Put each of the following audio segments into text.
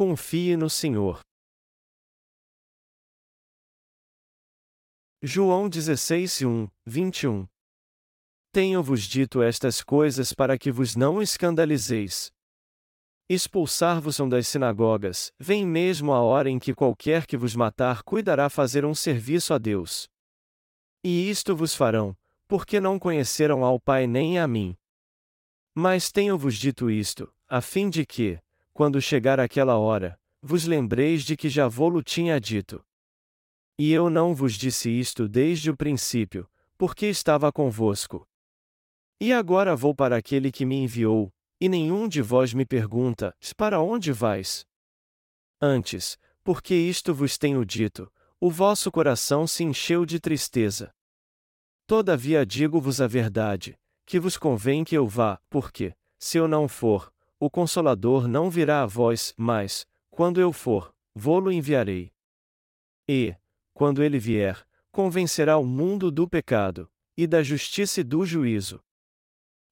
Confie no Senhor. João 16, 1, 21 Tenho-vos dito estas coisas para que vos não escandalizeis. Expulsar-vos-ão das sinagogas, vem mesmo a hora em que qualquer que vos matar cuidará fazer um serviço a Deus. E isto vos farão, porque não conheceram ao Pai nem a mim. Mas tenho-vos dito isto, a fim de que, quando chegar aquela hora, vos lembreis de que já vou-lo tinha dito. E eu não vos disse isto desde o princípio, porque estava convosco. E agora vou para aquele que me enviou, e nenhum de vós me pergunta: Para onde vais? Antes, porque isto vos tenho dito, o vosso coração se encheu de tristeza. Todavia digo-vos a verdade, que vos convém que eu vá, porque, se eu não for, o Consolador não virá a vós, mas, quando eu for, vou-lo enviarei. E, quando ele vier, convencerá o mundo do pecado, e da justiça e do juízo.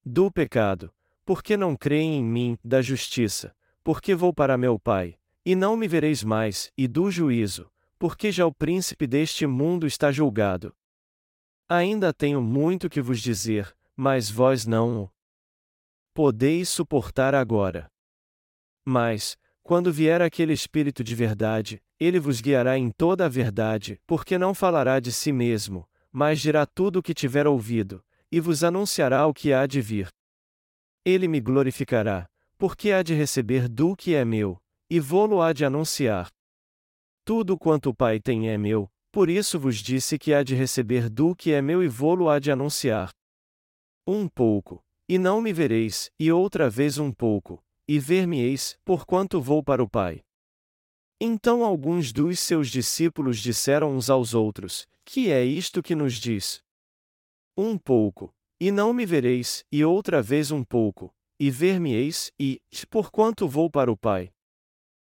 Do pecado, porque não creem em mim, da justiça, porque vou para meu Pai, e não me vereis mais, e do juízo, porque já o príncipe deste mundo está julgado. Ainda tenho muito que vos dizer, mas vós não o podeis suportar agora. Mas, quando vier aquele Espírito de verdade, ele vos guiará em toda a verdade, porque não falará de si mesmo, mas dirá tudo o que tiver ouvido, e vos anunciará o que há de vir. Ele me glorificará, porque há de receber do que é meu, e vou-lo há de anunciar. Tudo quanto o Pai tem é meu, por isso vos disse que há de receber do que é meu e vou-lo há de anunciar. Um pouco, e não me vereis, e outra vez um pouco, e ver-me-eis, porquanto vou para o Pai. Então alguns dos seus discípulos disseram uns aos outros: Que é isto que nos diz? Um pouco, e não me vereis, e outra vez um pouco, e ver-me-eis, e, porquanto vou para o Pai.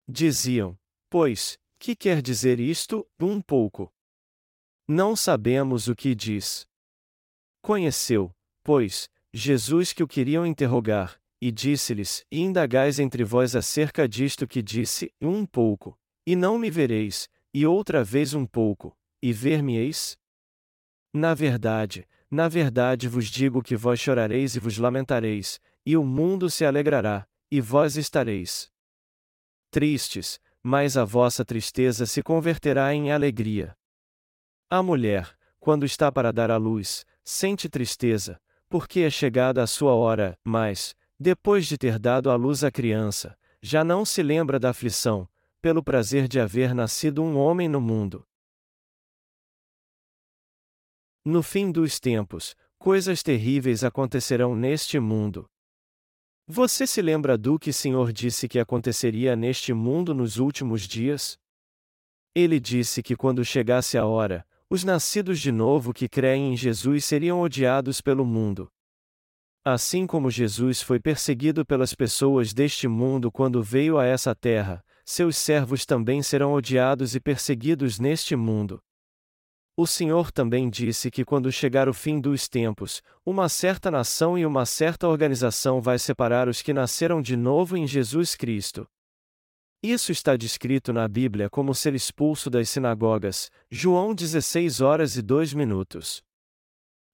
Diziam, pois, que quer dizer isto, um pouco? Não sabemos o que diz. Conheceu, pois, Jesus que o queriam interrogar, e disse-lhes: Indagais entre vós acerca disto que disse, um pouco, e não me vereis, e outra vez um pouco, e ver-me-eis? Na verdade, na verdade vos digo que vós chorareis e vos lamentareis, e o mundo se alegrará, e vós estareis tristes, mas a vossa tristeza se converterá em alegria. A mulher, quando está para dar à luz, sente tristeza, porque é chegada a sua hora, mas, depois de ter dado à luz a criança, já não se lembra da aflição, pelo prazer de haver nascido um homem no mundo. No fim dos tempos, coisas terríveis acontecerão neste mundo. Você se lembra do que o Senhor disse que aconteceria neste mundo nos últimos dias? Ele disse que quando chegasse a hora, os nascidos de novo que creem em Jesus seriam odiados pelo mundo. Assim como Jesus foi perseguido pelas pessoas deste mundo quando veio a essa terra, seus servos também serão odiados e perseguidos neste mundo. O Senhor também disse que quando chegar o fim dos tempos, uma certa nação e uma certa organização vai separar os que nasceram de novo em Jesus Cristo. Isso está descrito na Bíblia como ser expulso das sinagogas, João 16 horas e 2 minutos.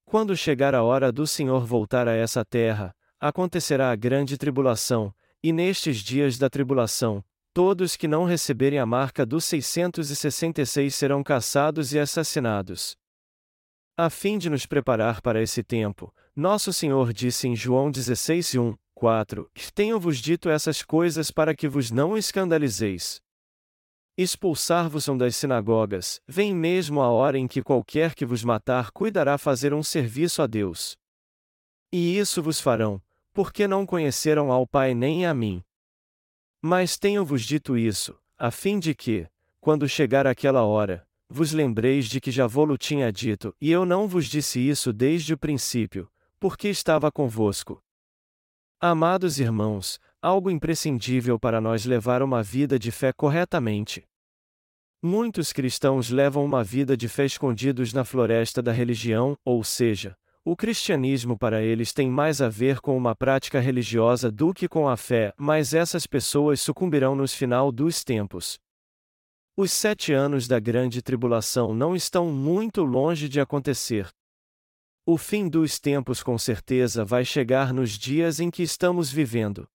Quando chegar a hora do Senhor voltar a essa terra, acontecerá a grande tribulação, e nestes dias da tribulação, todos que não receberem a marca dos 666 serão caçados e assassinados. A fim de nos preparar para esse tempo, nosso Senhor disse em João 16, 1, 4: Tenho-vos dito essas coisas para que vos não escandalizeis. Expulsar-vos-ão das sinagogas, vem mesmo a hora em que qualquer que vos matar cuidará fazer um serviço a Deus. E isso vos farão, porque não conheceram ao Pai nem a mim. Mas tenho-vos dito isso, a fim de que, quando chegar aquela hora, vos lembreis de que já vou-lo tinha dito, e eu não vos disse isso desde o princípio, porque estava convosco. Amados irmãos, algo imprescindível para nós levar uma vida de fé corretamente. Muitos cristãos levam uma vida de fé escondidos na floresta da religião, ou seja, o cristianismo para eles tem mais a ver com uma prática religiosa do que com a fé, mas essas pessoas sucumbirão no final dos tempos. Os sete anos da grande tribulação não estão muito longe de acontecer. O fim dos tempos com certeza vai chegar nos dias em que estamos vivendo.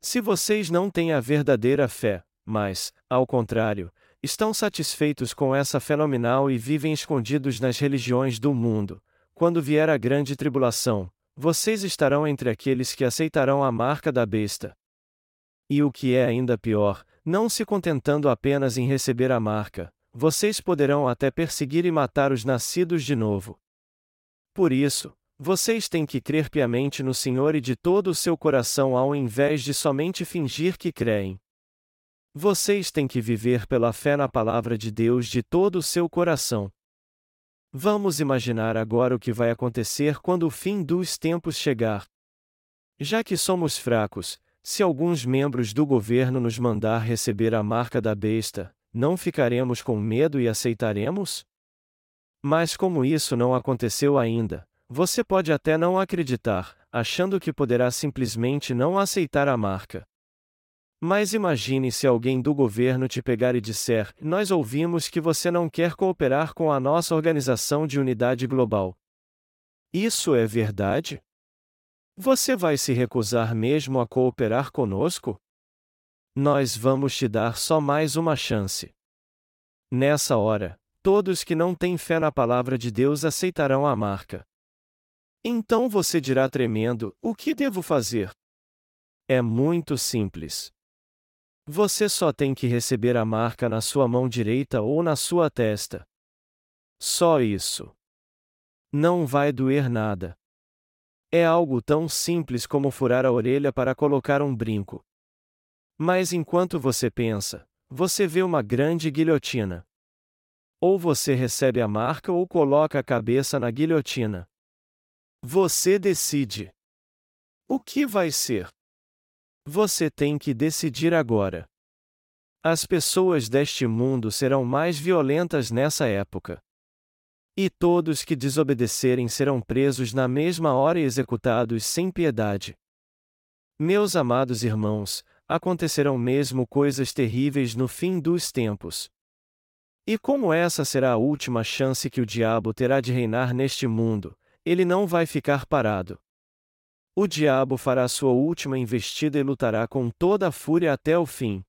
Se vocês não têm a verdadeira fé, mas, ao contrário, estão satisfeitos com essa fenomenal e vivem escondidos nas religiões do mundo, quando vier a grande tribulação, vocês estarão entre aqueles que aceitarão a marca da besta. E o que é ainda pior, não se contentando apenas em receber a marca, vocês poderão até perseguir e matar os nascidos de novo. Por isso, vocês têm que crer piamente no Senhor e de todo o seu coração ao invés de somente fingir que creem. Vocês têm que viver pela fé na palavra de Deus de todo o seu coração. Vamos imaginar agora o que vai acontecer quando o fim dos tempos chegar. Já que somos fracos, se alguns membros do governo nos mandar receber a marca da besta, não ficaremos com medo e aceitaremos? Mas como isso não aconteceu ainda, você pode até não acreditar, achando que poderá simplesmente não aceitar a marca. Mas imagine se alguém do governo te pegar e disser: Nós ouvimos que você não quer cooperar com a nossa organização de unidade global. Isso é verdade? Você vai se recusar mesmo a cooperar conosco? Nós vamos te dar só mais uma chance. Nessa hora, todos que não têm fé na palavra de Deus aceitarão a marca. Então você dirá tremendo: O que devo fazer? É muito simples. Você só tem que receber a marca na sua mão direita ou na sua testa. Só isso. Não vai doer nada. É algo tão simples como furar a orelha para colocar um brinco. Mas enquanto você pensa, você vê uma grande guilhotina. Ou você recebe a marca ou coloca a cabeça na guilhotina. Você decide. O que vai ser? Você tem que decidir agora. As pessoas deste mundo serão mais violentas nessa época. E todos que desobedecerem serão presos na mesma hora e executados sem piedade. Meus amados irmãos, acontecerão mesmo coisas terríveis no fim dos tempos. E como essa será a última chance que o diabo terá de reinar neste mundo, ele não vai ficar parado. O diabo fará sua última investida e lutará com toda a fúria até o fim.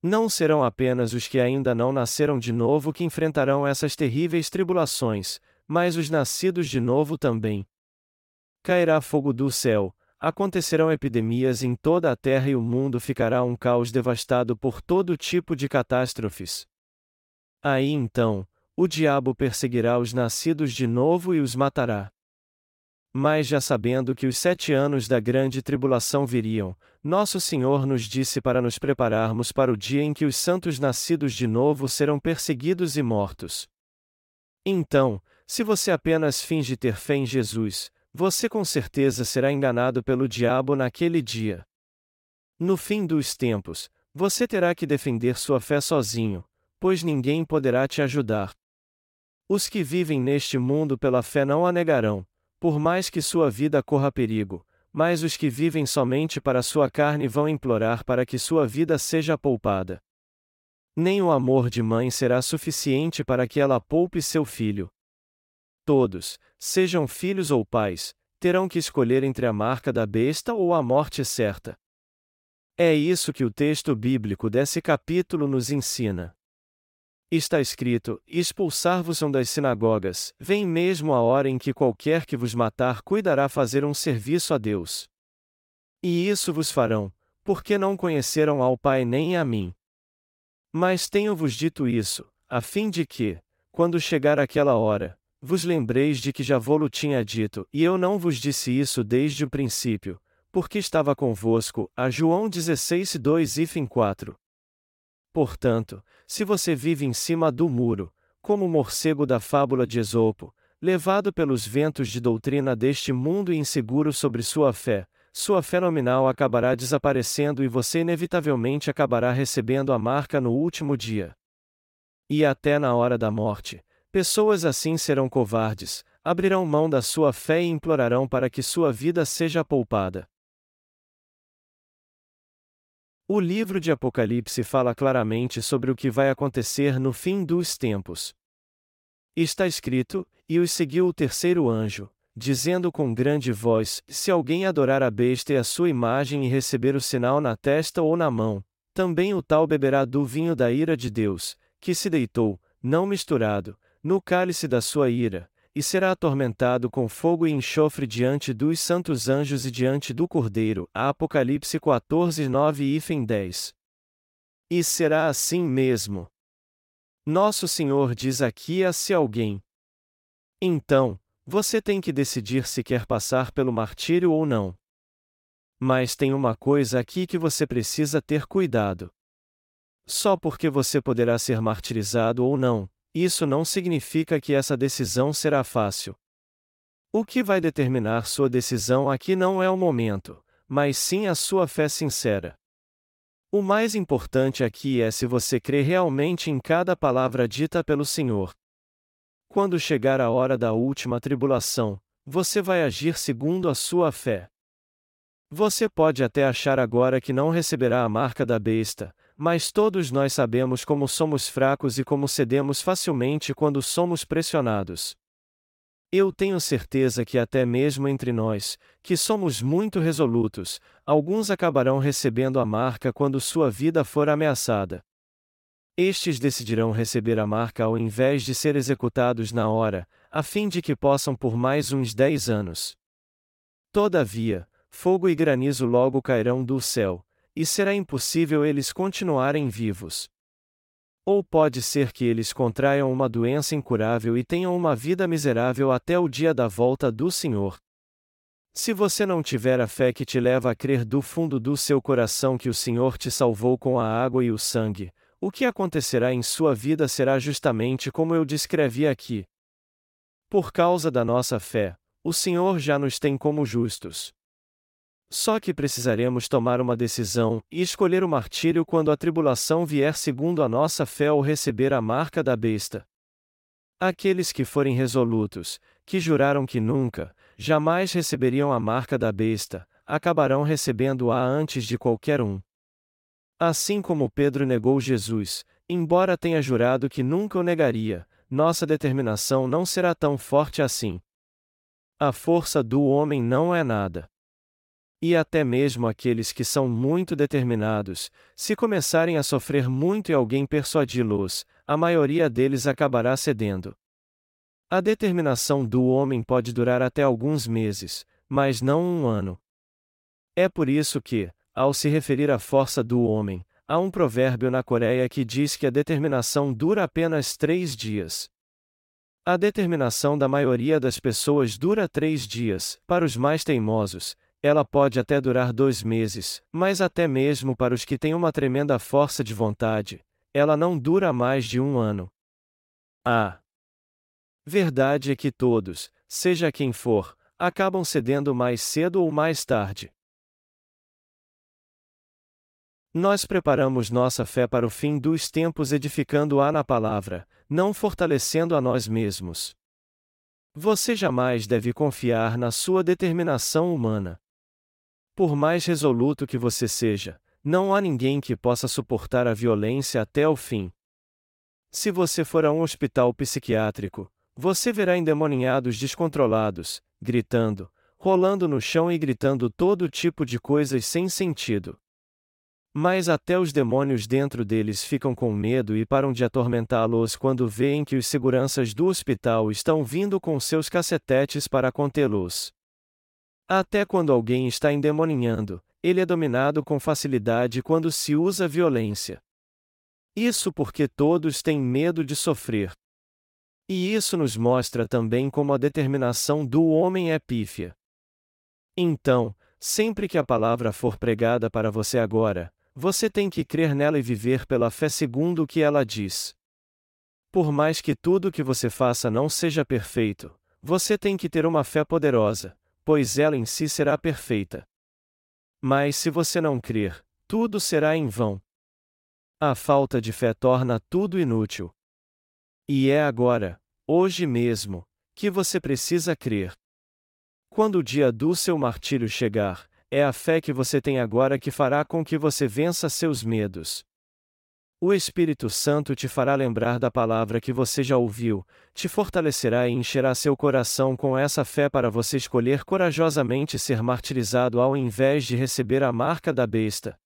Não serão apenas os que ainda não nasceram de novo que enfrentarão essas terríveis tribulações, mas os nascidos de novo também. Cairá fogo do céu, acontecerão epidemias em toda a terra e o mundo ficará um caos devastado por todo tipo de catástrofes. Aí então, o diabo perseguirá os nascidos de novo e os matará. Mas já sabendo que os sete anos da grande tribulação viriam, nosso Senhor nos disse para nos prepararmos para o dia em que os santos nascidos de novo serão perseguidos e mortos. Então, se você apenas finge ter fé em Jesus, você com certeza será enganado pelo diabo naquele dia. No fim dos tempos, você terá que defender sua fé sozinho, pois ninguém poderá te ajudar. Os que vivem neste mundo pela fé não a negarão, por mais que sua vida corra perigo, mas os que vivem somente para sua carne vão implorar para que sua vida seja poupada. Nem o amor de mãe será suficiente para que ela poupe seu filho. Todos, sejam filhos ou pais, terão que escolher entre a marca da besta ou a morte certa. É isso que o texto bíblico desse capítulo nos ensina. Está escrito: Expulsar-vos-ão das sinagogas, vem mesmo a hora em que qualquer que vos matar cuidará fazer um serviço a Deus. E isso vos farão, porque não conheceram ao Pai nem a mim. Mas tenho-vos dito isso, a fim de que, quando chegar aquela hora, vos lembreis de que já vou-lo tinha dito, e eu não vos disse isso desde o princípio, porque estava convosco. A João 16, 2 e 4. Portanto, se você vive em cima do muro, como o morcego da fábula de Esopo, levado pelos ventos de doutrina deste mundo e inseguro sobre sua fé, sua fé nominal acabará desaparecendo e você inevitavelmente acabará recebendo a marca no último dia. E até na hora da morte, pessoas assim serão covardes, abrirão mão da sua fé e implorarão para que sua vida seja poupada. O livro de Apocalipse fala claramente sobre o que vai acontecer no fim dos tempos. Está escrito: E os seguiu o terceiro anjo, dizendo com grande voz: Se alguém adorar a besta e a sua imagem e receber o sinal na testa ou na mão, também o tal beberá do vinho da ira de Deus, que se deitou, não misturado, no cálice da sua ira, e será atormentado com fogo e enxofre diante dos santos anjos e diante do Cordeiro. Apocalipse 14, 9 e 10. E será assim mesmo. Nosso Senhor diz aqui a se alguém. Então, você tem que decidir se quer passar pelo martírio ou não. Mas tem uma coisa aqui que você precisa ter cuidado. Só porque você poderá ser martirizado ou não, isso não significa que essa decisão será fácil. O que vai determinar sua decisão aqui não é o momento, mas sim a sua fé sincera. O mais importante aqui é se você crê realmente em cada palavra dita pelo Senhor. Quando chegar a hora da última tribulação, você vai agir segundo a sua fé. Você pode até achar agora que não receberá a marca da besta, mas todos nós sabemos como somos fracos e como cedemos facilmente quando somos pressionados. Eu tenho certeza que até mesmo entre nós, que somos muito resolutos, alguns acabarão recebendo a marca quando sua vida for ameaçada. Estes decidirão receber a marca ao invés de ser executados na hora, a fim de que possam por mais uns dez anos. Todavia, fogo e granizo logo cairão do céu, e será impossível eles continuarem vivos. Ou pode ser que eles contraiam uma doença incurável e tenham uma vida miserável até o dia da volta do Senhor. Se você não tiver a fé que te leva a crer do fundo do seu coração que o Senhor te salvou com a água e o sangue, o que acontecerá em sua vida será justamente como eu descrevi aqui. Por causa da nossa fé, o Senhor já nos tem como justos. Só que precisaremos tomar uma decisão e escolher o martírio quando a tribulação vier segundo a nossa fé ou receber a marca da besta. Aqueles que forem resolutos, que juraram que nunca, jamais receberiam a marca da besta, acabarão recebendo-a antes de qualquer um. Assim como Pedro negou Jesus, embora tenha jurado que nunca o negaria, nossa determinação não será tão forte assim. A força do homem não é nada. E até mesmo aqueles que são muito determinados, se começarem a sofrer muito e alguém persuadi-los, a maioria deles acabará cedendo. A determinação do homem pode durar até alguns meses, mas não um ano. É por isso que, ao se referir à força do homem, há um provérbio na Coreia que diz que a determinação dura apenas três dias. A determinação da maioria das pessoas dura três dias, para os mais teimosos, ela pode até durar dois meses, mas até mesmo para os que têm uma tremenda força de vontade, ela não dura mais de um ano. A verdade é que todos, seja quem for, acabam cedendo mais cedo ou mais tarde. Nós preparamos nossa fé para o fim dos tempos edificando-a na palavra, não fortalecendo a nós mesmos. Você jamais deve confiar na sua determinação humana. Por mais resoluto que você seja, não há ninguém que possa suportar a violência até o fim. Se você for a um hospital psiquiátrico, você verá endemoninhados descontrolados, gritando, rolando no chão e gritando todo tipo de coisas sem sentido. Mas até os demônios dentro deles ficam com medo e param de atormentá-los quando veem que os seguranças do hospital estão vindo com seus cacetetes para contê-los. Até quando alguém está endemoninhando, ele é dominado com facilidade quando se usa violência. Isso porque todos têm medo de sofrer. E isso nos mostra também como a determinação do homem é pífia. Então, sempre que a palavra for pregada para você agora, você tem que crer nela e viver pela fé segundo o que ela diz. Por mais que tudo que você faça não seja perfeito, você tem que ter uma fé poderosa, pois ela em si será perfeita. Mas se você não crer, tudo será em vão. A falta de fé torna tudo inútil. E é agora, hoje mesmo, Que você precisa crer. Quando o dia do seu martírio chegar, é a fé que você tem agora que fará com que você vença seus medos. O Espírito Santo te fará lembrar da palavra que você já ouviu, te fortalecerá e encherá seu coração com essa fé para você escolher corajosamente ser martirizado ao invés de receber a marca da besta.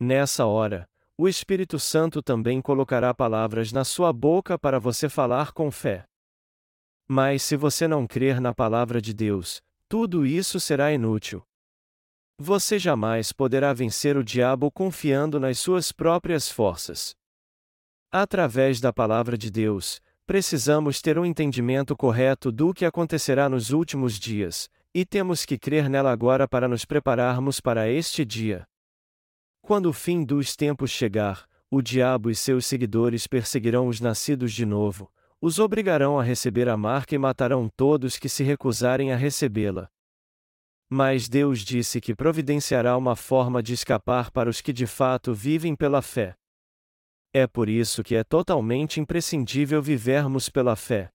Nessa hora, o Espírito Santo também colocará palavras na sua boca para você falar com fé. Mas se você não crer na palavra de Deus, tudo isso será inútil. Você jamais poderá vencer o diabo confiando nas suas próprias forças. Através da palavra de Deus, precisamos ter um entendimento correto do que acontecerá nos últimos dias, e temos que crer nela agora para nos prepararmos para este dia. Quando o fim dos tempos chegar, o diabo e seus seguidores perseguirão os nascidos de novo, os obrigarão a receber a marca e matarão todos que se recusarem a recebê-la. Mas Deus disse que providenciará uma forma de escapar para os que de fato vivem pela fé. É por isso que é totalmente imprescindível vivermos pela fé.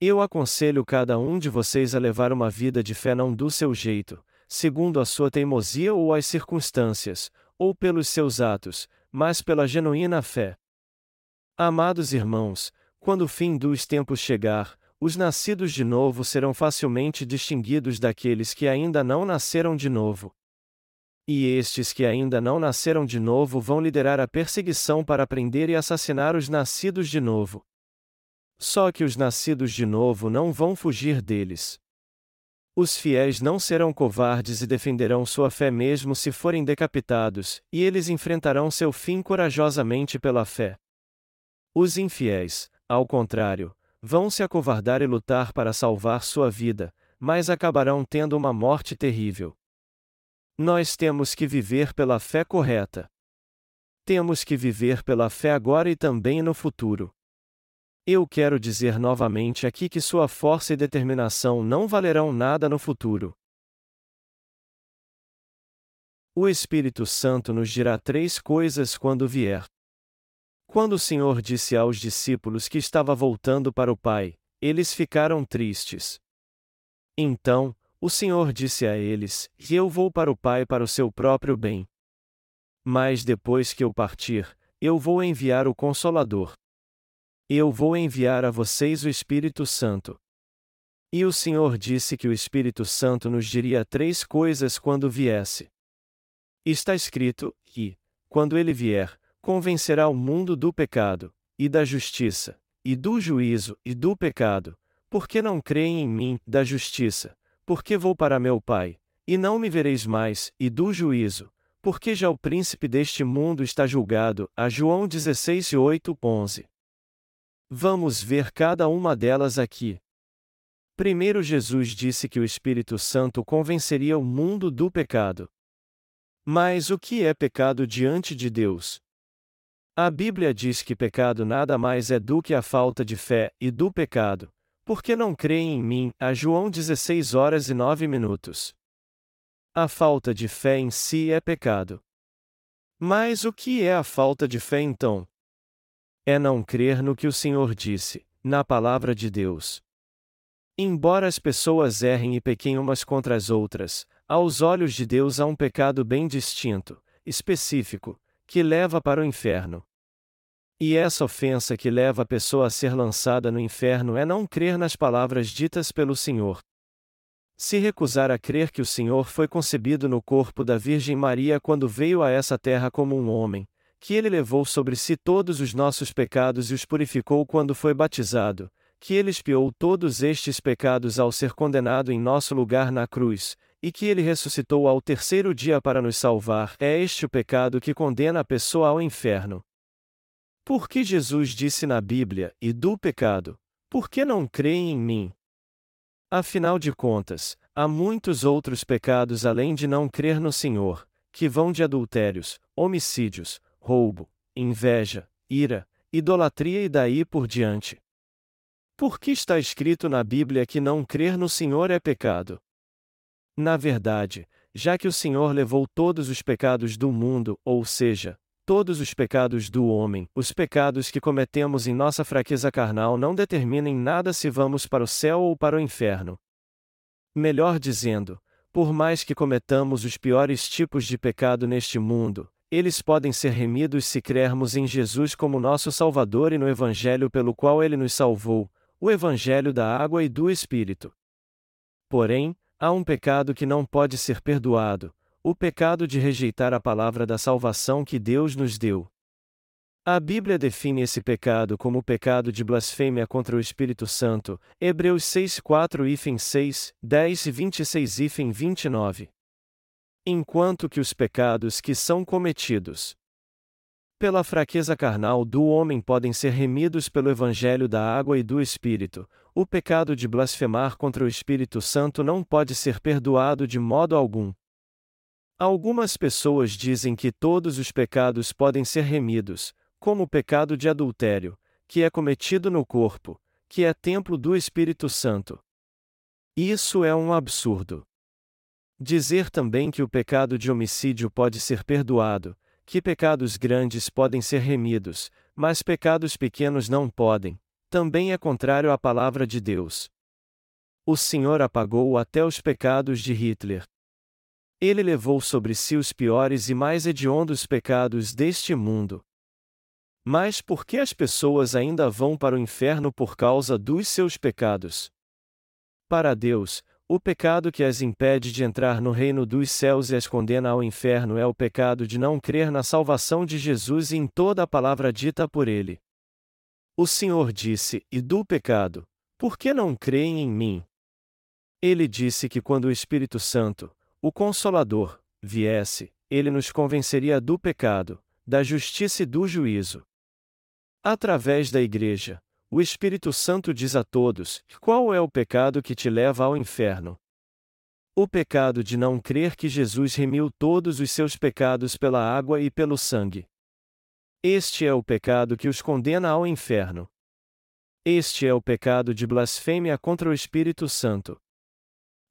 Eu aconselho cada um de vocês a levar uma vida de fé não do seu jeito, segundo a sua teimosia ou as circunstâncias, ou pelos seus atos, mas pela genuína fé. Amados irmãos, quando o fim dos tempos chegar, os nascidos de novo serão facilmente distinguidos daqueles que ainda não nasceram de novo. E estes que ainda não nasceram de novo vão liderar a perseguição para prender e assassinar os nascidos de novo. Só que os nascidos de novo não vão fugir deles. Os fiéis não serão covardes e defenderão sua fé mesmo se forem decapitados, e eles enfrentarão seu fim corajosamente pela fé. Os infiéis, ao contrário, vão se acovardar e lutar para salvar sua vida, mas acabarão tendo uma morte terrível. Nós temos que viver pela fé correta. Temos que viver pela fé agora e também no futuro. Eu quero dizer novamente aqui que sua força e determinação não valerão nada no futuro. O Espírito Santo nos dirá três coisas quando vier. Quando o Senhor disse aos discípulos que estava voltando para o Pai, eles ficaram tristes. Então, o Senhor disse a eles: eu vou para o Pai para o seu próprio bem. Mas depois que eu partir, eu vou enviar o Consolador. Eu vou enviar a vocês o Espírito Santo. E o Senhor disse que o Espírito Santo nos diria três coisas quando viesse. Está escrito: E, quando ele vier, convencerá o mundo do pecado, e da justiça, e do juízo, e do pecado, porque não creem em mim, da justiça, porque vou para meu Pai, e não me vereis mais, e do juízo, porque já o príncipe deste mundo está julgado. A João 16, 8, 11. Vamos ver cada uma delas aqui. Primeiro, Jesus disse que o Espírito Santo convenceria o mundo do pecado. Mas o que é pecado diante de Deus? A Bíblia diz que pecado nada mais é do que a falta de fé, e do pecado, porque não creem em mim, a João 16 horas e 9 minutos. A falta de fé em si é pecado. Mas o que é a falta de fé então? É não crer no que o Senhor disse, na palavra de Deus. Embora as pessoas errem e pequem umas contra as outras, aos olhos de Deus há um pecado bem distinto, específico, que leva para o inferno. E essa ofensa que leva a pessoa a ser lançada no inferno é não crer nas palavras ditas pelo Senhor. Se recusar a crer que o Senhor foi concebido no corpo da Virgem Maria quando veio a essa terra como um homem, que ele levou sobre si todos os nossos pecados e os purificou quando foi batizado, que ele expiou todos estes pecados ao ser condenado em nosso lugar na cruz, e que ele ressuscitou ao terceiro dia para nos salvar, é este o pecado que condena a pessoa ao inferno. Por que Jesus disse na Bíblia, e do pecado, por que não creem em mim? Afinal de contas, há muitos outros pecados além de não crer no Senhor, que vão de adultérios, homicídios, roubo, inveja, ira, idolatria e daí por diante. Por que está escrito na Bíblia que não crer no Senhor é pecado? Na verdade, já que o Senhor levou todos os pecados do mundo, ou seja, todos os pecados do homem, os pecados que cometemos em nossa fraqueza carnal não determinam nada se vamos para o céu ou para o inferno. Melhor dizendo, por mais que cometamos os piores tipos de pecado neste mundo, eles podem ser remidos se crermos em Jesus como nosso Salvador e no Evangelho pelo qual ele nos salvou, o Evangelho da água e do Espírito. Porém, há um pecado que não pode ser perdoado, o pecado de rejeitar a palavra da salvação que Deus nos deu. A Bíblia define esse pecado como o pecado de blasfêmia contra o Espírito Santo, Hebreus 6, 4 e 6, 10 e 26 e 29. Enquanto que os pecados que são cometidos pela fraqueza carnal do homem podem ser remidos pelo Evangelho da água e do Espírito, o pecado de blasfemar contra o Espírito Santo não pode ser perdoado de modo algum. Algumas pessoas dizem que todos os pecados podem ser remidos, como o pecado de adultério, que é cometido no corpo, que é templo do Espírito Santo. Isso é um absurdo. Dizer também que o pecado de homicídio pode ser perdoado, que pecados grandes podem ser remidos, mas pecados pequenos não podem, também é contrário à palavra de Deus. O Senhor apagou até os pecados de Hitler. Ele levou sobre si os piores e mais hediondos pecados deste mundo. Mas por que as pessoas ainda vão para o inferno por causa dos seus pecados? Para Deus, o pecado que as impede de entrar no reino dos céus e as condena ao inferno é o pecado de não crer na salvação de Jesus e em toda a palavra dita por ele. O Senhor disse: E do pecado, por que não creem em mim? Ele disse que quando o Espírito Santo, o Consolador, viesse, ele nos convenceria do pecado, da justiça e do juízo. Através da Igreja, o Espírito Santo diz a todos: qual é o pecado que te leva ao inferno? O pecado de não crer que Jesus remiu todos os seus pecados pela água e pelo sangue. Este é o pecado que os condena ao inferno. Este é o pecado de blasfêmia contra o Espírito Santo.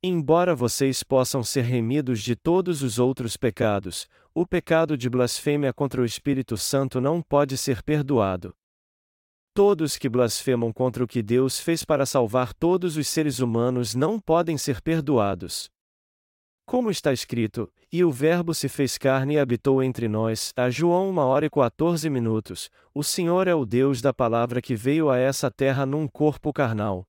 Embora vocês possam ser remidos de todos os outros pecados, o pecado de blasfêmia contra o Espírito Santo não pode ser perdoado. Todos que blasfemam contra o que Deus fez para salvar todos os seres humanos não podem ser perdoados. Como está escrito, e o Verbo se fez carne e habitou entre nós, a João 1 hora e 14 minutos, o Senhor é o Deus da palavra que veio a essa terra num corpo carnal.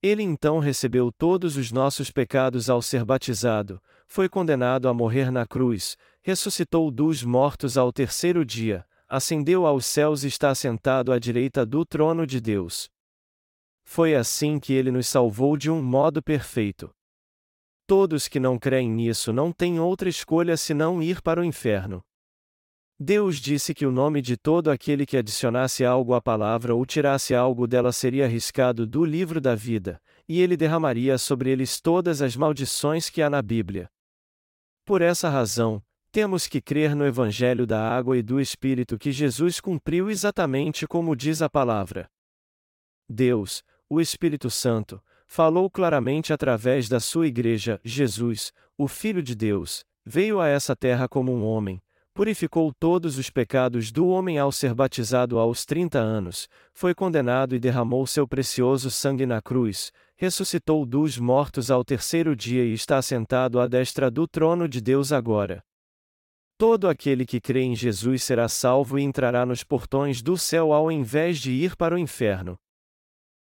Ele então recebeu todos os nossos pecados ao ser batizado, foi condenado a morrer na cruz, ressuscitou dos mortos ao terceiro dia, ascendeu aos céus e está sentado à direita do trono de Deus. Foi assim que ele nos salvou de um modo perfeito. Todos que não creem nisso não têm outra escolha senão ir para o inferno. Deus disse que o nome de todo aquele que adicionasse algo à palavra ou tirasse algo dela seria arriscado do livro da vida, e ele derramaria sobre eles todas as maldições que há na Bíblia. Por essa razão, temos que crer no Evangelho da água e do Espírito que Jesus cumpriu exatamente como diz a palavra. Deus, o Espírito Santo, falou claramente através da sua igreja: Jesus, o Filho de Deus, veio a essa terra como um homem, purificou todos os pecados do homem ao ser batizado aos 30 anos, foi condenado e derramou seu precioso sangue na cruz, ressuscitou dos mortos ao terceiro dia e está sentado à destra do trono de Deus agora. Todo aquele que crê em Jesus será salvo e entrará nos portões do céu ao invés de ir para o inferno.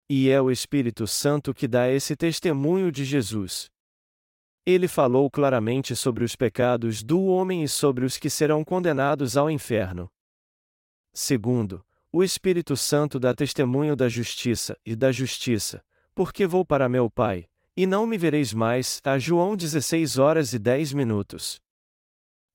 E é o Espírito Santo que dá esse testemunho de Jesus. Ele falou claramente sobre os pecados do homem e sobre os que serão condenados ao inferno. Segundo, o Espírito Santo dá testemunho da justiça e da justiça, porque vou para meu Pai, e não me vereis mais. A João 16 horas e 10 minutos.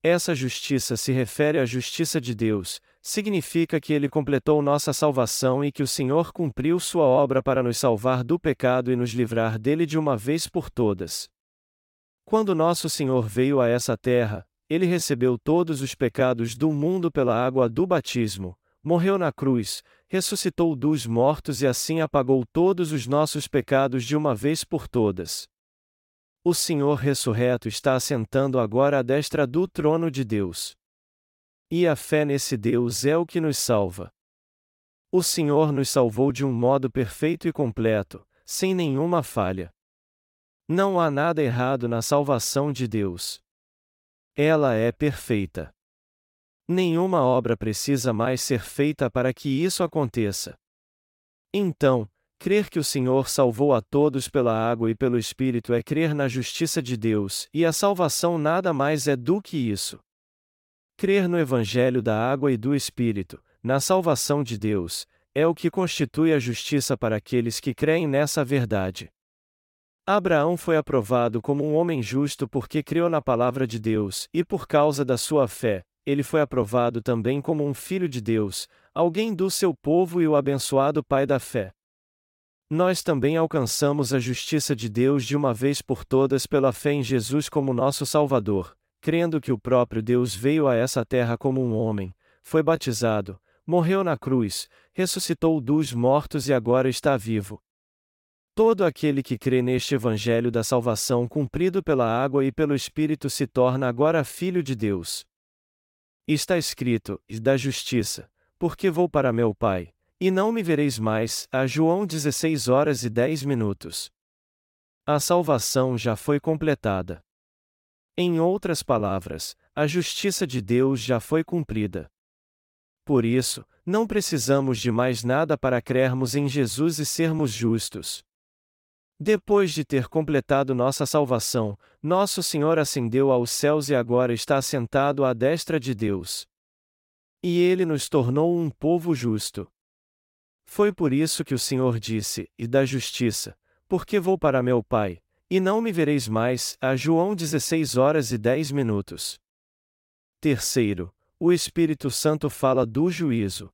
Essa justiça se refere à justiça de Deus, significa que ele completou nossa salvação e que o Senhor cumpriu sua obra para nos salvar do pecado e nos livrar dele de uma vez por todas. Quando nosso Senhor veio a essa terra, ele recebeu todos os pecados do mundo pela água do batismo, morreu na cruz, ressuscitou dos mortos e assim apagou todos os nossos pecados de uma vez por todas. O Senhor ressurreto está assentando agora à destra do trono de Deus. E a fé nesse Deus é o que nos salva. O Senhor nos salvou de um modo perfeito e completo, sem nenhuma falha. Não há nada errado na salvação de Deus. Ela é perfeita. Nenhuma obra precisa mais ser feita para que isso aconteça. Então, crer que o Senhor salvou a todos pela água e pelo Espírito é crer na justiça de Deus, e a salvação nada mais é do que isso. Crer no Evangelho da água e do Espírito, na salvação de Deus, é o que constitui a justiça para aqueles que creem nessa verdade. Abraão foi aprovado como um homem justo porque creu na palavra de Deus, e por causa da sua fé, ele foi aprovado também como um filho de Deus, alguém do seu povo e o abençoado pai da fé. Nós também alcançamos a justiça de Deus de uma vez por todas pela fé em Jesus como nosso Salvador, crendo que o próprio Deus veio a essa terra como um homem, foi batizado, morreu na cruz, ressuscitou dos mortos e agora está vivo. Todo aquele que crê neste Evangelho da salvação cumprido pela água e pelo Espírito se torna agora filho de Deus. Está escrito, e da justiça, porque vou para meu Pai, e não me vereis mais, a João 16 horas e 10 minutos. A salvação já foi completada. Em outras palavras, a justiça de Deus já foi cumprida. Por isso, não precisamos de mais nada para crermos em Jesus e sermos justos. Depois de ter completado nossa salvação, nosso Senhor ascendeu aos céus e agora está assentado à destra de Deus. E ele nos tornou um povo justo. Foi por isso que o Senhor disse: E da justiça, porque vou para meu Pai, e não me vereis mais. A João 16 horas e 10 minutos. Terceiro, o Espírito Santo fala do juízo.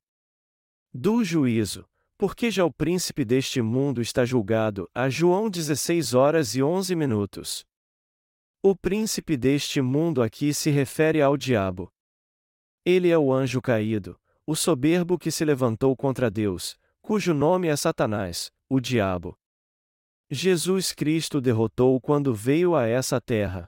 Do juízo, porque já o príncipe deste mundo está julgado, a João 16 horas e 11 minutos. O príncipe deste mundo aqui se refere ao diabo. Ele é o anjo caído, o soberbo que se levantou contra Deus, cujo nome é Satanás, o diabo. Jesus Cristo derrotou quando veio a essa terra.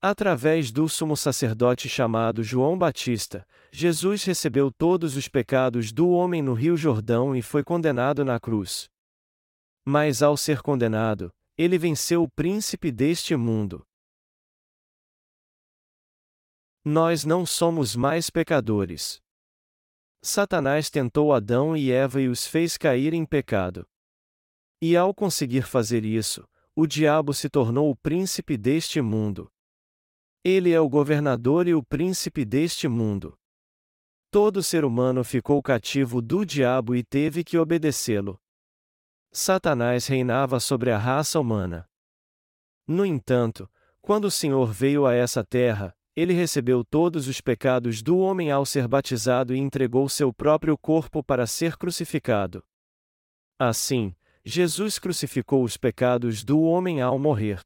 Através do sumo sacerdote chamado João Batista, Jesus recebeu todos os pecados do homem no Rio Jordão e foi condenado na cruz. Mas ao ser condenado, ele venceu o príncipe deste mundo. Nós não somos mais pecadores. Satanás tentou Adão e Eva e os fez cair em pecado. E ao conseguir fazer isso, o diabo se tornou o príncipe deste mundo. Ele é o governador e o príncipe deste mundo. Todo ser humano ficou cativo do diabo e teve que obedecê-lo. Satanás reinava sobre a raça humana. No entanto, quando o Senhor veio a essa terra, ele recebeu todos os pecados do homem ao ser batizado e entregou seu próprio corpo para ser crucificado. Assim, Jesus crucificou os pecados do homem ao morrer.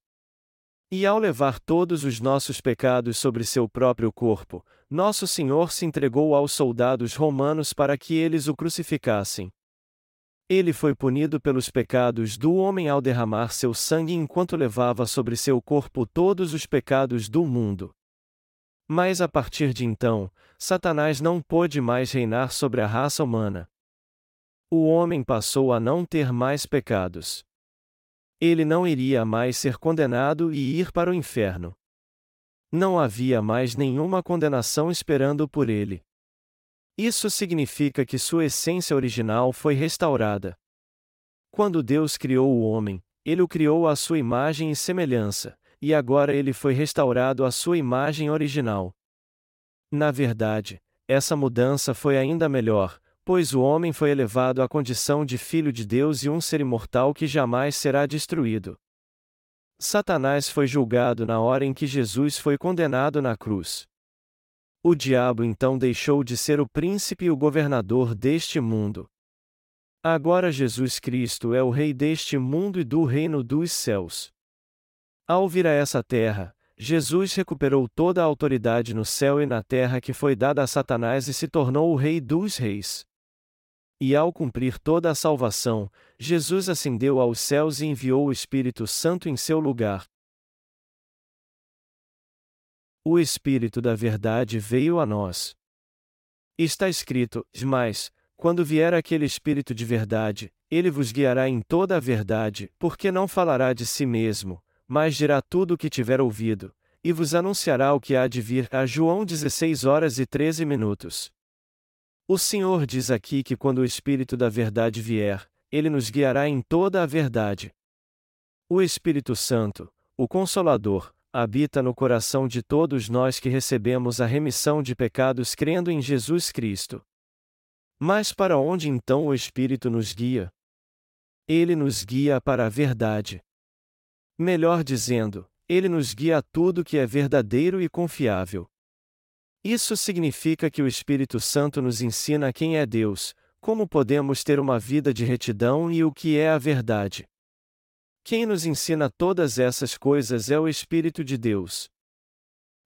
E ao levar todos os nossos pecados sobre seu próprio corpo, nosso Senhor se entregou aos soldados romanos para que eles o crucificassem. Ele foi punido pelos pecados do homem ao derramar seu sangue enquanto levava sobre seu corpo todos os pecados do mundo. Mas a partir de então, Satanás não pôde mais reinar sobre a raça humana. O homem passou a não ter mais pecados ele não iria mais ser condenado e ir para o inferno. Não havia mais nenhuma condenação esperando por ele. Isso significa que sua essência original foi restaurada. Quando Deus criou o homem, ele o criou à sua imagem e semelhança, e agora ele foi restaurado à sua imagem original. Na verdade, essa mudança foi ainda melhor, Pois o homem foi elevado à condição de filho de Deus e um ser imortal que jamais será destruído. Satanás foi julgado na hora em que Jesus foi condenado na cruz. O diabo então deixou de ser o príncipe e o governador deste mundo. Agora Jesus Cristo é o Rei deste mundo e do reino dos céus. Ao vir a essa terra, Jesus recuperou toda a autoridade no céu e na terra que foi dada a Satanás e se tornou o Rei dos Reis. E ao cumprir toda a salvação, Jesus ascendeu aos céus e enviou o Espírito Santo em seu lugar. O Espírito da Verdade veio a nós. Está escrito: Mas, quando vier aquele Espírito de verdade, ele vos guiará em toda a verdade, porque não falará de si mesmo, mas dirá tudo o que tiver ouvido, e vos anunciará o que há de vir. A João 16 horas e 13 minutos. O Senhor diz aqui que quando o Espírito da verdade vier, ele nos guiará em toda a verdade. O Espírito Santo, o Consolador, habita no coração de todos nós que recebemos a remissão de pecados crendo em Jesus Cristo. Mas para onde então o Espírito nos guia? Ele nos guia para a verdade. Melhor dizendo, ele nos guia a tudo que é verdadeiro e confiável. Isso significa que o Espírito Santo nos ensina quem é Deus, como podemos ter uma vida de retidão e o que é a verdade. Quem nos ensina todas essas coisas é o Espírito de Deus.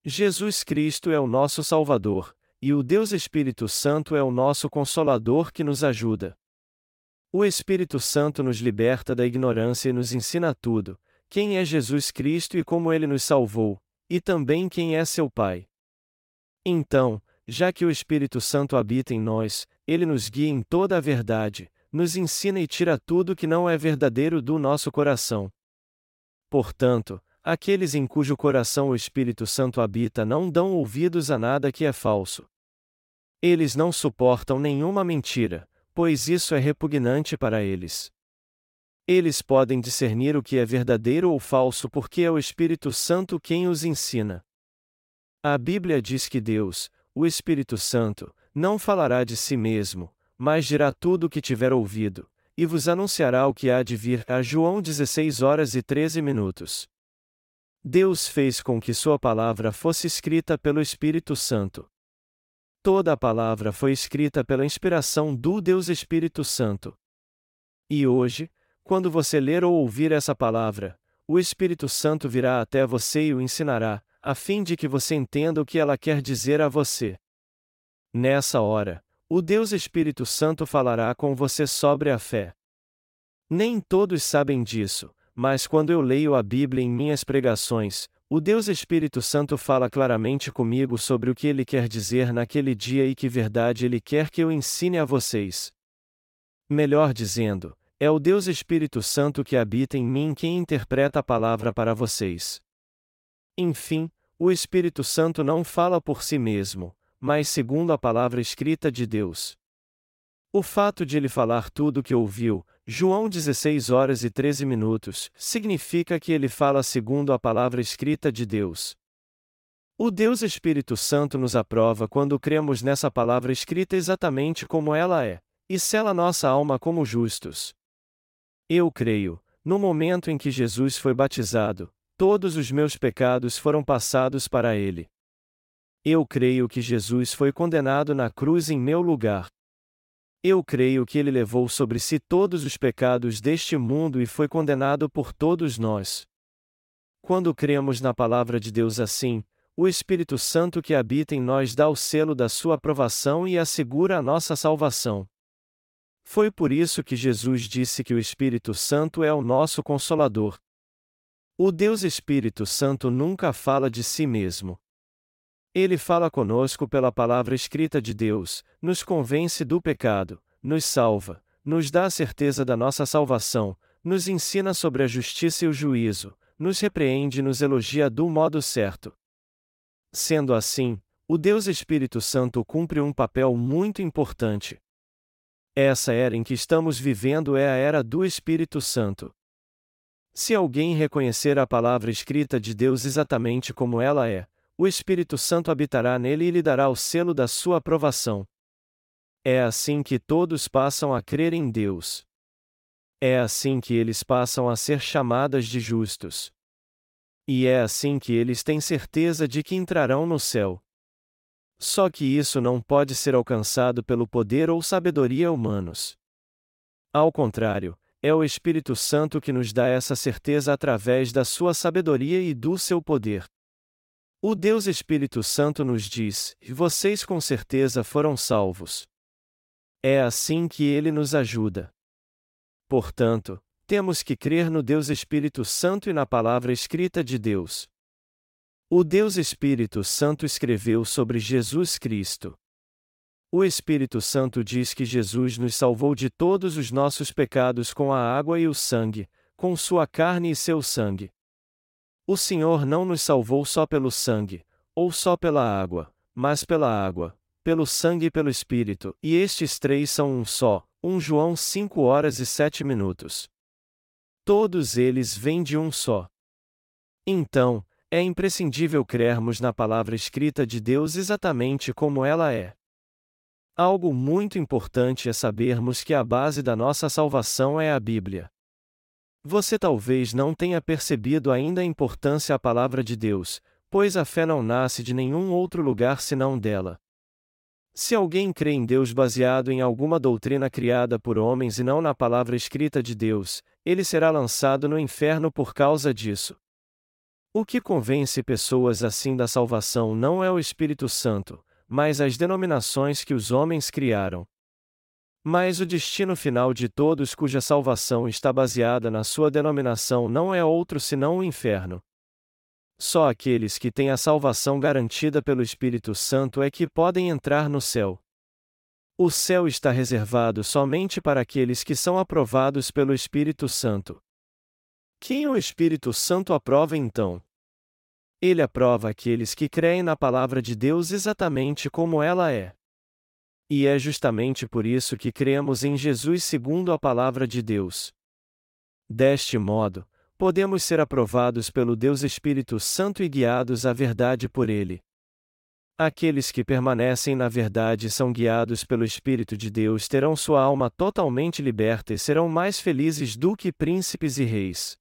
Jesus Cristo é o nosso Salvador, e o Deus Espírito Santo é o nosso Consolador que nos ajuda. O Espírito Santo nos liberta da ignorância e nos ensina tudo: quem é Jesus Cristo e como ele nos salvou, e também quem é seu Pai. Então, já que o Espírito Santo habita em nós, ele nos guia em toda a verdade, nos ensina e tira tudo que não é verdadeiro do nosso coração. Portanto, aqueles em cujo coração o Espírito Santo habita não dão ouvidos a nada que é falso. Eles não suportam nenhuma mentira, pois isso é repugnante para eles. Eles podem discernir o que é verdadeiro ou falso porque é o Espírito Santo quem os ensina. A Bíblia diz que Deus, o Espírito Santo, não falará de si mesmo, mas dirá tudo o que tiver ouvido, e vos anunciará o que há de vir. A João 16 horas e 13 minutos. Deus fez com que sua palavra fosse escrita pelo Espírito Santo. Toda a palavra foi escrita pela inspiração do Deus Espírito Santo. E hoje, quando você ler ou ouvir essa palavra, o Espírito Santo virá até você e o ensinará, a fim de que você entenda o que ela quer dizer a você. Nessa hora, o Deus Espírito Santo falará com você sobre a fé. Nem todos sabem disso, mas quando eu leio a Bíblia em minhas pregações, o Deus Espírito Santo fala claramente comigo sobre o que ele quer dizer naquele dia e que verdade ele quer que eu ensine a vocês. Melhor dizendo, é o Deus Espírito Santo que habita em mim quem interpreta a palavra para vocês. Enfim, o Espírito Santo não fala por si mesmo, mas segundo a palavra escrita de Deus. O fato de ele falar tudo o que ouviu, João 16 horas e 13 minutos, significa que ele fala segundo a palavra escrita de Deus. O Deus Espírito Santo nos aprova quando cremos nessa palavra escrita exatamente como ela é, e sela nossa alma como justos. Eu creio, no momento em que Jesus foi batizado, todos os meus pecados foram passados para ele. Eu creio que Jesus foi condenado na cruz em meu lugar. Eu creio que ele levou sobre si todos os pecados deste mundo e foi condenado por todos nós. Quando cremos na palavra de Deus assim, o Espírito Santo que habita em nós dá o selo da sua aprovação e assegura a nossa salvação. Foi por isso que Jesus disse que o Espírito Santo é o nosso consolador. O Deus Espírito Santo nunca fala de si mesmo. Ele fala conosco pela palavra escrita de Deus, nos convence do pecado, nos salva, nos dá a certeza da nossa salvação, nos ensina sobre a justiça e o juízo, nos repreende e nos elogia do modo certo. Sendo assim, o Deus Espírito Santo cumpre um papel muito importante. Essa era em que estamos vivendo é a era do Espírito Santo. Se alguém reconhecer a palavra escrita de Deus exatamente como ela é, o Espírito Santo habitará nele e lhe dará o selo da sua aprovação. É assim que todos passam a crer em Deus. É assim que eles passam a ser chamadas de justos. E é assim que eles têm certeza de que entrarão no céu. Só que isso não pode ser alcançado pelo poder ou sabedoria humanos. Ao contrário, é o Espírito Santo que nos dá essa certeza através da sua sabedoria e do seu poder. O Deus Espírito Santo nos diz: vocês com certeza foram salvos. É assim que ele nos ajuda. Portanto, temos que crer no Deus Espírito Santo e na palavra escrita de Deus. O Deus Espírito Santo escreveu sobre Jesus Cristo. O Espírito Santo diz que Jesus nos salvou de todos os nossos pecados com a água e o sangue, com sua carne e seu sangue. O Senhor não nos salvou só pelo sangue, ou só pela água, mas pela água, pelo sangue e pelo Espírito, e estes três são um só. 1 João 5 horas e 7 minutos. Todos eles vêm de um só. Então, é imprescindível crermos na palavra escrita de Deus exatamente como ela é. Algo muito importante é sabermos que a base da nossa salvação é a Bíblia. Você talvez não tenha percebido ainda a importância da palavra de Deus, pois a fé não nasce de nenhum outro lugar senão dela. Se alguém crê em Deus baseado em alguma doutrina criada por homens e não na palavra escrita de Deus, ele será lançado no inferno por causa disso. O que convence pessoas assim da salvação não é o Espírito Santo, mas as denominações que os homens criaram. Mas o destino final de todos cuja salvação está baseada na sua denominação não é outro senão o inferno. Só aqueles que têm a salvação garantida pelo Espírito Santo é que podem entrar no céu. O céu está reservado somente para aqueles que são aprovados pelo Espírito Santo. Quem o Espírito Santo aprova então? Ele aprova aqueles que creem na palavra de Deus exatamente como ela é. E é justamente por isso que cremos em Jesus segundo a palavra de Deus. Deste modo, podemos ser aprovados pelo Deus Espírito Santo e guiados à verdade por Ele. Aqueles que permanecem na verdade e são guiados pelo Espírito de Deus terão sua alma totalmente liberta e serão mais felizes do que príncipes e reis.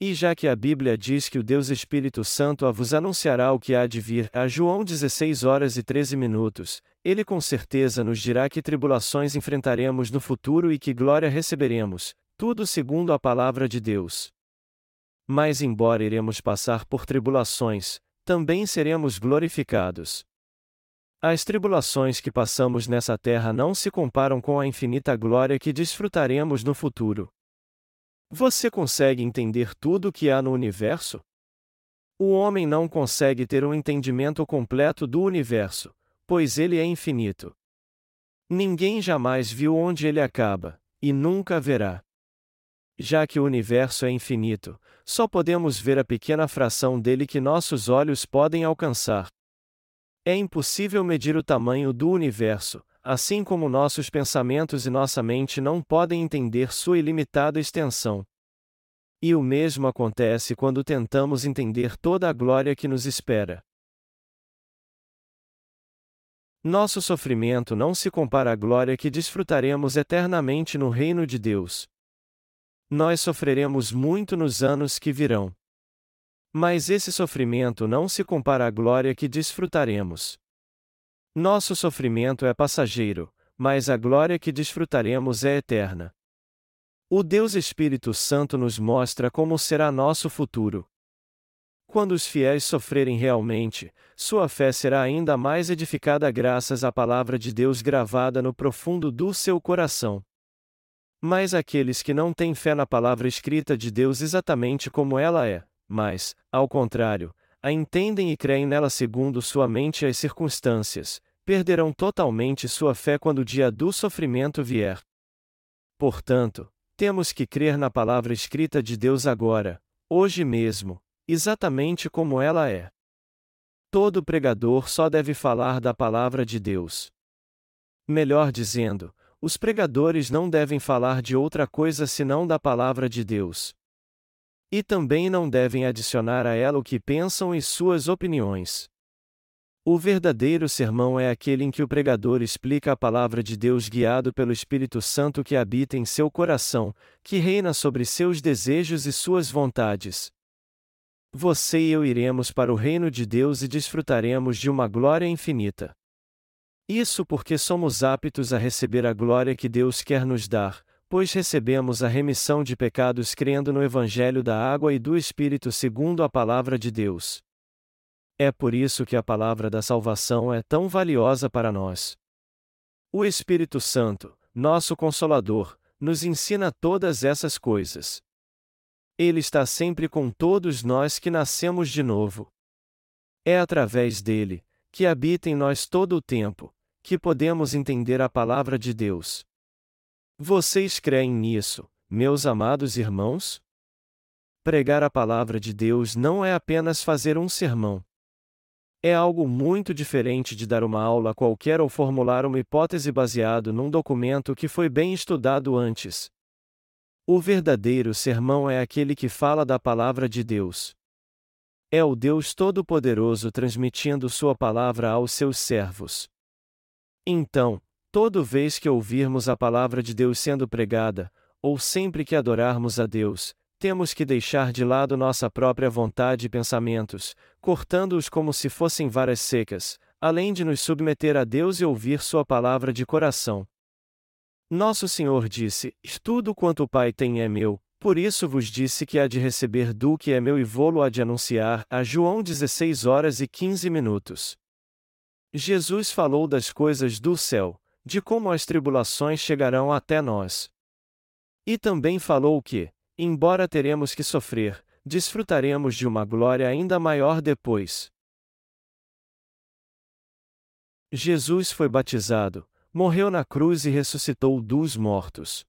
E já que a Bíblia diz que o Deus Espírito Santo vos anunciará o que há de vir, a João 16 horas e 13 minutos, ele com certeza nos dirá que tribulações enfrentaremos no futuro e que glória receberemos, tudo segundo a palavra de Deus. Mas embora iremos passar por tribulações, também seremos glorificados. As tribulações que passamos nessa terra não se comparam com a infinita glória que desfrutaremos no futuro. Você consegue entender tudo o que há no universo? O homem não consegue ter um entendimento completo do universo, pois ele é infinito. Ninguém jamais viu onde ele acaba, e nunca verá. Já que o universo é infinito, só podemos ver a pequena fração dele que nossos olhos podem alcançar. É impossível medir o tamanho do universo, assim como nossos pensamentos e nossa mente não podem entender sua ilimitada extensão. E o mesmo acontece quando tentamos entender toda a glória que nos espera. Nosso sofrimento não se compara à glória que desfrutaremos eternamente no reino de Deus. Nós sofreremos muito nos anos que virão. Mas esse sofrimento não se compara à glória que desfrutaremos. Nosso sofrimento é passageiro, mas a glória que desfrutaremos é eterna. O Deus Espírito Santo nos mostra como será nosso futuro. Quando os fiéis sofrerem realmente, sua fé será ainda mais edificada graças à palavra de Deus gravada no profundo do seu coração. Mas aqueles que não têm fé na palavra escrita de Deus exatamente como ela é, mas, ao contrário, a entendem e creem nela segundo sua mente e as circunstâncias, perderão totalmente sua fé quando o dia do sofrimento vier. Portanto, temos que crer na palavra escrita de Deus agora, hoje mesmo, exatamente como ela é. Todo pregador só deve falar da palavra de Deus. Melhor dizendo, os pregadores não devem falar de outra coisa senão da palavra de Deus. E também não devem adicionar a ela o que pensam e suas opiniões. O verdadeiro sermão é aquele em que o pregador explica a palavra de Deus guiado pelo Espírito Santo que habita em seu coração, que reina sobre seus desejos e suas vontades. Você e eu iremos para o reino de Deus e desfrutaremos de uma glória infinita. Isso porque somos aptos a receber a glória que Deus quer nos dar, pois recebemos a remissão de pecados crendo no Evangelho da água e do Espírito segundo a palavra de Deus. É por isso que a palavra da salvação é tão valiosa para nós. O Espírito Santo, nosso Consolador, nos ensina todas essas coisas. Ele está sempre com todos nós que nascemos de novo. É através dele, que habita em nós todo o tempo, que podemos entender a palavra de Deus. Vocês creem nisso, meus amados irmãos? Pregar a palavra de Deus não é apenas fazer um sermão. É algo muito diferente de dar uma aula qualquer ou formular uma hipótese baseado num documento que foi bem estudado antes. O verdadeiro sermão é aquele que fala da palavra de Deus. É o Deus Todo-Poderoso transmitindo Sua palavra aos seus servos. Então, toda vez que ouvirmos a palavra de Deus sendo pregada, ou sempre que adorarmos a Deus, temos que deixar de lado nossa própria vontade e pensamentos, cortando-os como se fossem varas secas, além de nos submeter a Deus e ouvir Sua palavra de coração. Nosso Senhor disse: Tudo quanto o Pai tem é meu, por isso vos disse que há de receber do que é meu e vou-lo há de anunciar. A João 16 horas e 15 minutos. Jesus falou das coisas do céu, de como as tribulações chegarão até nós. E também falou que, embora teremos que sofrer, desfrutaremos de uma glória ainda maior depois. Jesus foi batizado, morreu na cruz e ressuscitou dos mortos.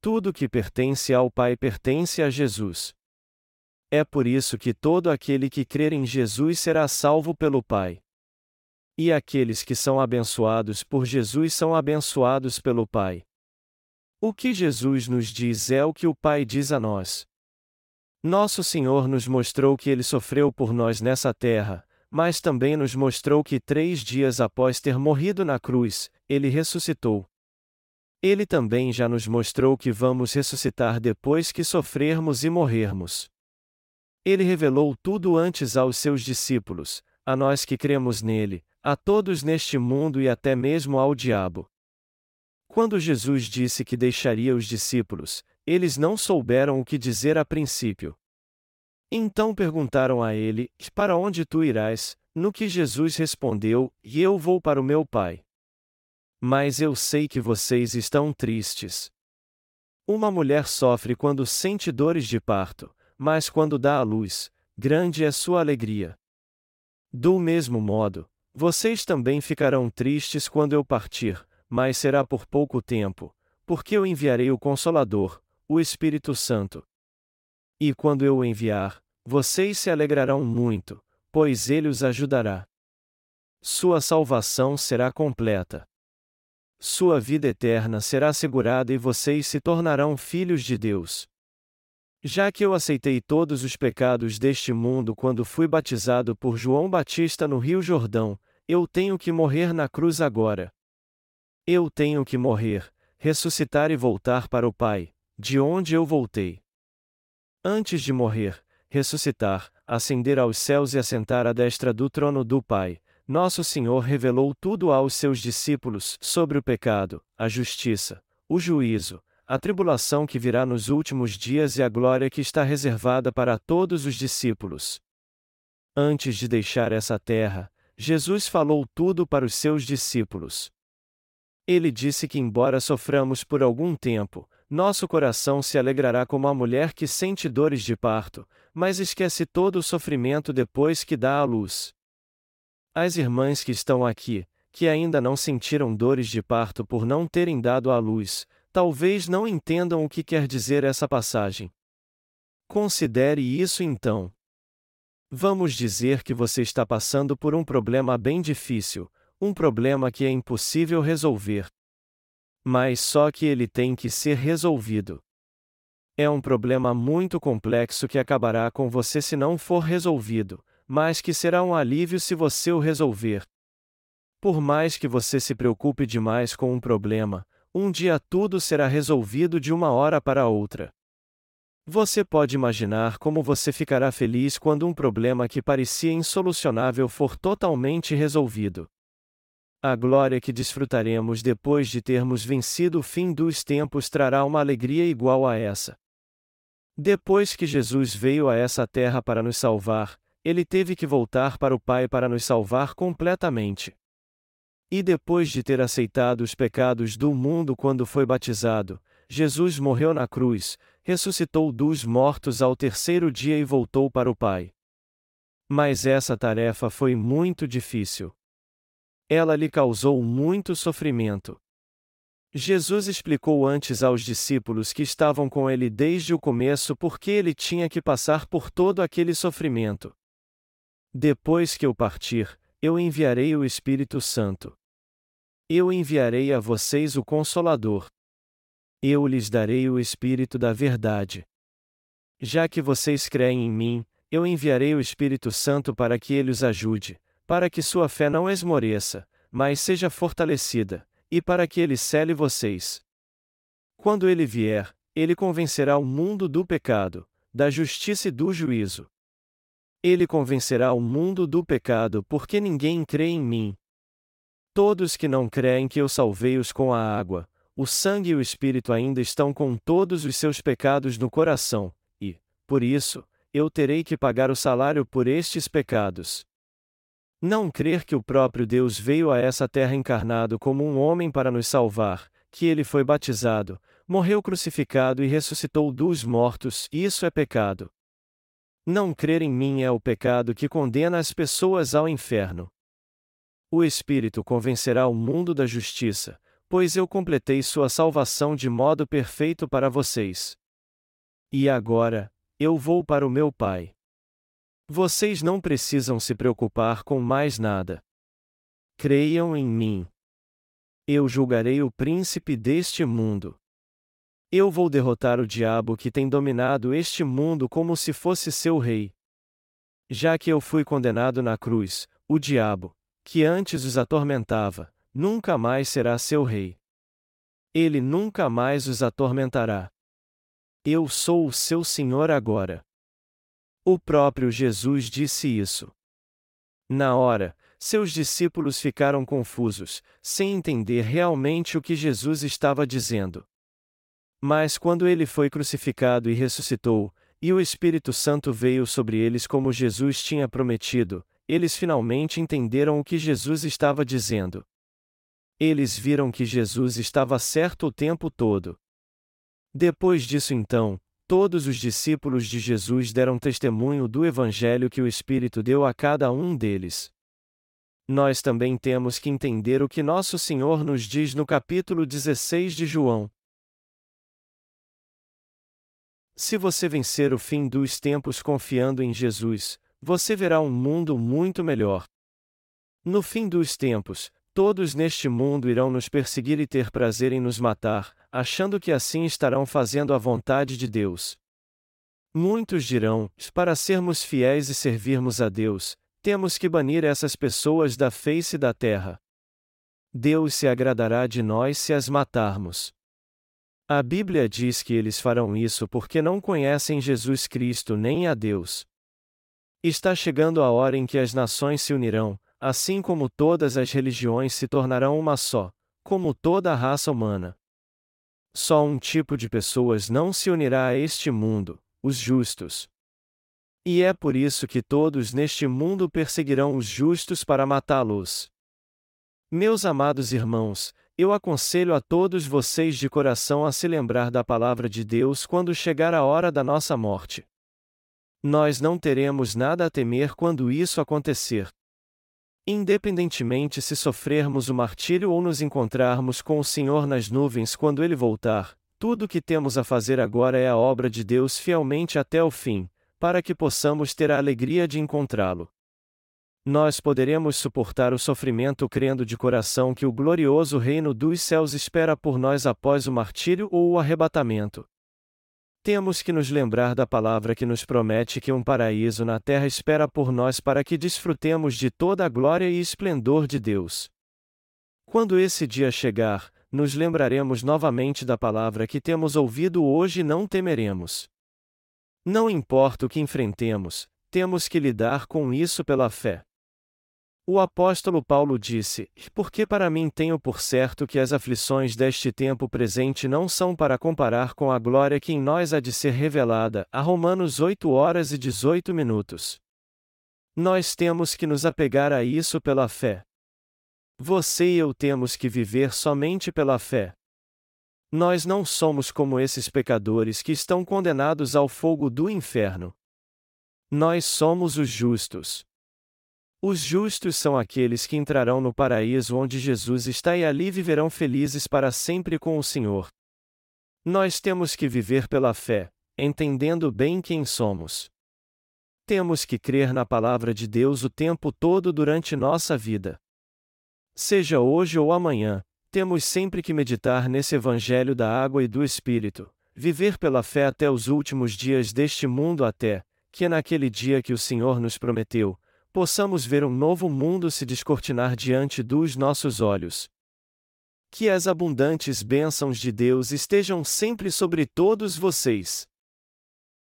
Tudo que pertence ao Pai pertence a Jesus. É por isso que todo aquele que crer em Jesus será salvo pelo Pai. E aqueles que são abençoados por Jesus são abençoados pelo Pai. O que Jesus nos diz é o que o Pai diz a nós. Nosso Senhor nos mostrou que ele sofreu por nós nessa terra, mas também nos mostrou que três dias após ter morrido na cruz, ele ressuscitou. Ele também já nos mostrou que vamos ressuscitar depois que sofrermos e morrermos. Ele revelou tudo antes aos seus discípulos, a nós que cremos nele, a todos neste mundo e até mesmo ao diabo. Quando Jesus disse que deixaria os discípulos, eles não souberam o que dizer a princípio. Então perguntaram a ele: Para onde tu irás? No que Jesus respondeu: E eu vou para o meu Pai. Mas eu sei que vocês estão tristes. Uma mulher sofre quando sente dores de parto, mas quando dá à luz, grande é sua alegria. Do mesmo modo, vocês também ficarão tristes quando eu partir, mas será por pouco tempo, porque eu enviarei o Consolador, o Espírito Santo. E quando eu o enviar, vocês se alegrarão muito, pois ele os ajudará. Sua salvação será completa. Sua vida eterna será assegurada e vocês se tornarão filhos de Deus. Já que eu aceitei todos os pecados deste mundo quando fui batizado por João Batista no Rio Jordão, eu tenho que morrer na cruz agora. Eu tenho que morrer, ressuscitar e voltar para o Pai, de onde eu voltei. Antes de morrer, ressuscitar, ascender aos céus e assentar à destra do trono do Pai, nosso Senhor revelou tudo aos seus discípulos sobre o pecado, a justiça, o juízo, a tribulação que virá nos últimos dias e a glória que está reservada para todos os discípulos. Antes de deixar essa terra, Jesus falou tudo para os seus discípulos. Ele disse que, embora soframos por algum tempo, nosso coração se alegrará como a mulher que sente dores de parto, mas esquece todo o sofrimento depois que dá à luz. As irmãs que estão aqui, que ainda não sentiram dores de parto por não terem dado à luz, talvez não entendam o que quer dizer essa passagem. Considere isso então. Vamos dizer que você está passando por um problema bem difícil, um problema que é impossível resolver. Mas só que ele tem que ser resolvido. É um problema muito complexo que acabará com você se não for resolvido, mas que será um alívio se você o resolver. Por mais que você se preocupe demais com um problema, um dia tudo será resolvido de uma hora para outra. Você pode imaginar como você ficará feliz quando um problema que parecia insolucionável for totalmente resolvido. A glória que desfrutaremos depois de termos vencido o fim dos tempos trará uma alegria igual a essa. Depois que Jesus veio a essa terra para nos salvar, ele teve que voltar para o Pai para nos salvar completamente. E depois de ter aceitado os pecados do mundo quando foi batizado, Jesus morreu na cruz, ressuscitou dos mortos ao terceiro dia e voltou para o Pai. Mas essa tarefa foi muito difícil. Ela lhe causou muito sofrimento. Jesus explicou antes aos discípulos que estavam com ele desde o começo por que ele tinha que passar por todo aquele sofrimento. Depois que eu partir, eu enviarei o Espírito Santo. Eu enviarei a vocês o Consolador. Eu lhes darei o Espírito da Verdade. Já que vocês creem em mim, eu enviarei o Espírito Santo para que ele os ajude, para que sua fé não esmoreça, mas seja fortalecida e para que ele cele vocês. Quando ele vier, ele convencerá o mundo do pecado, da justiça e do juízo. Ele convencerá o mundo do pecado porque ninguém crê em mim. Todos que não creem que eu salvei-os com a água, o sangue e o espírito ainda estão com todos os seus pecados no coração, e, por isso, eu terei que pagar o salário por estes pecados. Não crer que o próprio Deus veio a essa terra encarnado como um homem para nos salvar, que ele foi batizado, morreu crucificado e ressuscitou dos mortos, isso é pecado. Não crer em mim é o pecado que condena as pessoas ao inferno. O Espírito convencerá o mundo da justiça, pois eu completei sua salvação de modo perfeito para vocês. E agora, eu vou para o meu Pai. Vocês não precisam se preocupar com mais nada. Creiam em mim. Eu julgarei o príncipe deste mundo. Eu vou derrotar o diabo que tem dominado este mundo como se fosse seu rei. Já que eu fui condenado na cruz, o diabo, que antes os atormentava, nunca mais será seu rei. Ele nunca mais os atormentará. Eu sou o seu Senhor agora. O próprio Jesus disse isso. Na hora, seus discípulos ficaram confusos, sem entender realmente o que Jesus estava dizendo. Mas quando ele foi crucificado e ressuscitou, e o Espírito Santo veio sobre eles como Jesus tinha prometido, eles finalmente entenderam o que Jesus estava dizendo. Eles viram que Jesus estava certo o tempo todo. Depois disso, então, Todos os discípulos de Jesus deram testemunho do Evangelho que o Espírito deu a cada um deles. Nós também temos que entender o que Nosso Senhor nos diz no capítulo 16 de João. Se você vencer o fim dos tempos confiando em Jesus, você verá um mundo muito melhor. No fim dos tempos, todos neste mundo irão nos perseguir e ter prazer em nos matar, achando que assim estarão fazendo a vontade de Deus. Muitos dirão: para sermos fiéis e servirmos a Deus, temos que banir essas pessoas da face da terra. Deus se agradará de nós se as matarmos. A Bíblia diz que eles farão isso porque não conhecem Jesus Cristo nem a Deus. Está chegando a hora em que as nações se unirão, assim como todas as religiões se tornarão uma só, como toda a raça humana. Só um tipo de pessoas não se unirá a este mundo, os justos. E é por isso que todos neste mundo perseguirão os justos para matá-los. Meus amados irmãos, eu aconselho a todos vocês de coração a se lembrar da palavra de Deus quando chegar a hora da nossa morte. Nós não teremos nada a temer quando isso acontecer. Independentemente se sofrermos o martírio ou nos encontrarmos com o Senhor nas nuvens quando ele voltar, tudo o que temos a fazer agora é a obra de Deus fielmente até o fim, para que possamos ter a alegria de encontrá-lo. Nós poderemos suportar o sofrimento crendo de coração que o glorioso reino dos céus espera por nós após o martírio ou o arrebatamento. Temos que nos lembrar da palavra que nos promete que um paraíso na terra espera por nós para que desfrutemos de toda a glória e esplendor de Deus. Quando esse dia chegar, nos lembraremos novamente da palavra que temos ouvido hoje e não temeremos. Não importa o que enfrentemos, temos que lidar com isso pela fé. O apóstolo Paulo disse: Porque para mim tenho por certo que as aflições deste tempo presente não são para comparar com a glória que em nós há de ser revelada. A Romanos 8 horas e 18 minutos. Nós temos que nos apegar a isso pela fé. Você e eu temos que viver somente pela fé. Nós não somos como esses pecadores que estão condenados ao fogo do inferno. Nós somos os justos. Os justos são aqueles que entrarão no paraíso onde Jesus está e ali viverão felizes para sempre com o Senhor. Nós temos que viver pela fé, entendendo bem quem somos. Temos que crer na palavra de Deus o tempo todo durante nossa vida. Seja hoje ou amanhã, temos sempre que meditar nesse Evangelho da água e do Espírito, viver pela fé até os últimos dias deste mundo até, que naquele dia que o Senhor nos prometeu, possamos ver um novo mundo se descortinar diante dos nossos olhos. Que as abundantes bênçãos de Deus estejam sempre sobre todos vocês.